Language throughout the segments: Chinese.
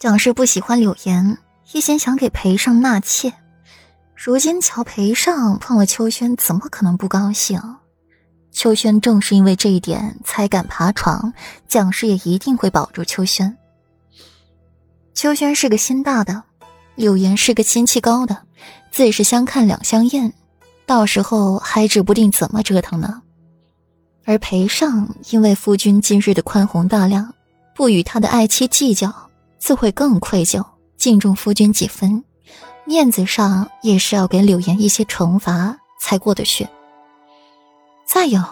蒋氏不喜欢柳岩，一心想给裴尚纳妾。如今瞧裴尚碰了秋轩，怎么可能不高兴？秋轩正是因为这一点才敢爬床，蒋氏也一定会保住秋轩。秋轩是个心大的，柳岩是个心气高的，自是相看两相厌，到时候还指不定怎么折腾呢。而裴尚因为夫君今日的宽宏大量，不与他的爱妻计较，自会更愧疚，敬重夫君几分，面子上也是要给柳岩一些惩罚才过得去。再有，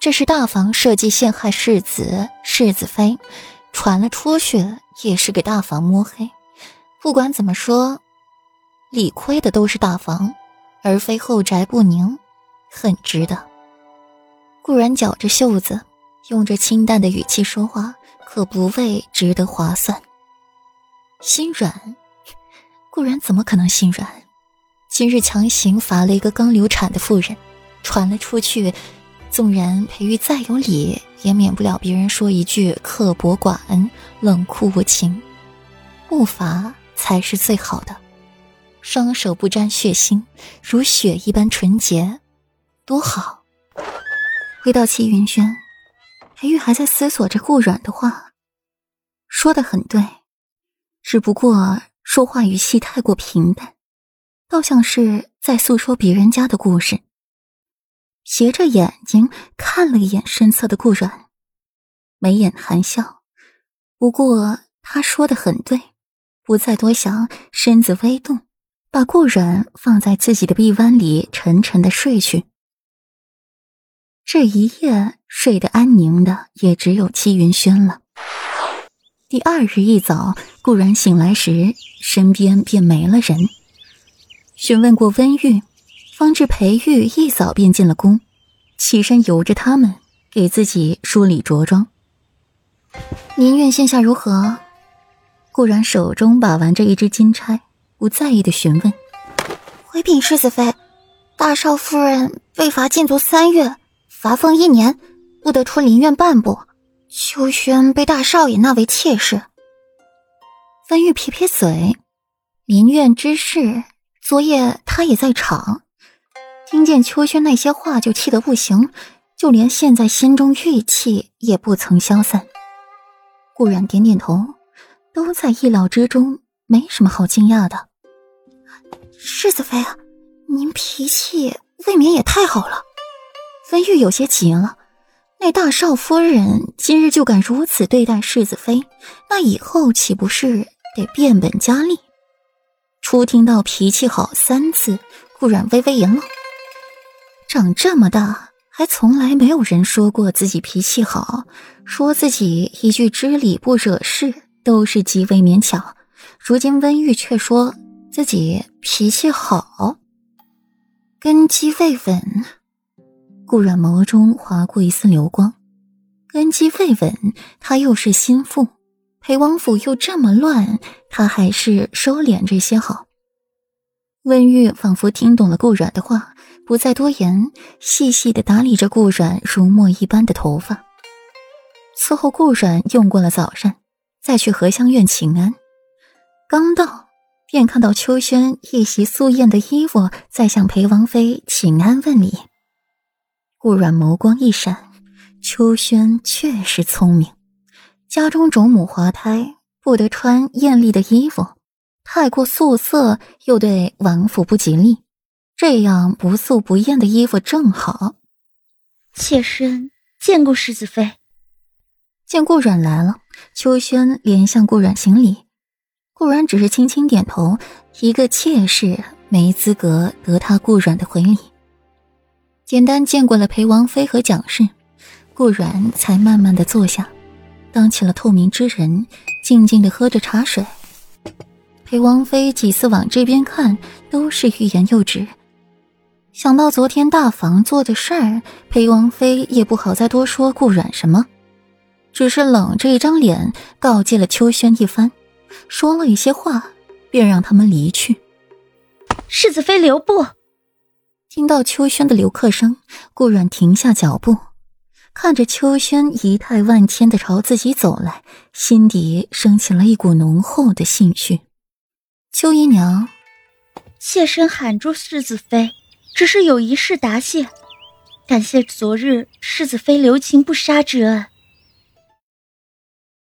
这是大房设计陷害世子世子妃，传了出去也是给大房摸黑。不管怎么说，理亏的都是大房，而非后宅不宁，很值得。顾然绞着袖子，用着清淡的语气说话，可不为值得划算。心软，顾然怎么可能心软？今日强行罚了一个刚流产的妇人，传了出去，纵然裴玉再有理，也免不了别人说一句刻薄寡恩、冷酷无情。不罚才是最好的，双手不沾血腥，如雪一般纯洁，多好。回到齐云轩，裴玉还在思索着顾软的话，说的很对，只不过说话语气太过平淡，倒像是在诉说别人家的故事。斜着眼睛看了一眼身侧的顾软，眉眼含笑。不过他说的很对，不再多想，身子微动，把顾软放在自己的臂弯里，沉沉的睡去。这一夜睡得安宁的也只有戚云轩了。第二日一早，顾然醒来时，身边便没了人。询问过温玉，方知裴玉一早便进了宫，起身由着他们给自己梳理着装。宁愿现下如何？顾然手中把玩着一只金钗，不在意的询问：“回禀世子妃，大少夫人被罚禁足三月。”罚俸一年，不得出林院半步。秋轩被大少爷纳为妾室。温玉撇撇嘴，林院之事，昨夜他也在场，听见秋轩那些话就气得不行，就连现在心中郁气也不曾消散。顾然点点头，都在意料之中，没什么好惊讶的。世子妃啊，您脾气未免也太好了。温玉有些急了，那大少夫人今日就敢如此对待世子妃，那以后岂不是得变本加厉？初听到“脾气好”三字，顾然微微一愣。长这么大，还从来没有人说过自己脾气好，说自己一句知礼不惹事，都是极为勉强。如今温玉却说自己脾气好，根基未稳。顾阮眸中划过一丝流光，根基未稳，他又是心腹，裴王府又这么乱，他还是收敛这些好。温玉仿佛听懂了顾阮的话，不再多言，细细的打理着顾阮如墨一般的头发。伺候顾阮用过了早膳，再去荷香院请安。刚到，便看到秋轩一袭素艳的衣服，在向裴王妃请安问礼。顾阮眸光一闪，秋轩确实聪明。家中种母滑胎，不得穿艳丽的衣服，太过素色又对王府不吉利。这样不素不艳的衣服正好。妾身见过世子妃。见顾阮来了，秋轩连向顾阮行礼。顾阮只是轻轻点头，一个妾室没资格得他顾阮的回礼。简单见过了裴王妃和蒋氏，顾然才慢慢的坐下，当起了透明之人，静静的喝着茶水。裴王妃几次往这边看，都是欲言又止。想到昨天大房做的事儿，裴王妃也不好再多说顾阮什么，只是冷着一张脸告诫了秋轩一番，说了一些话，便让他们离去。世子妃留步。听到秋轩的留客声，顾阮停下脚步，看着秋轩仪态万千的朝自己走来，心底升起了一股浓厚的兴趣。秋姨娘，妾身喊住世子妃，只是有一事答谢。感谢昨日世子妃留情不杀之恩。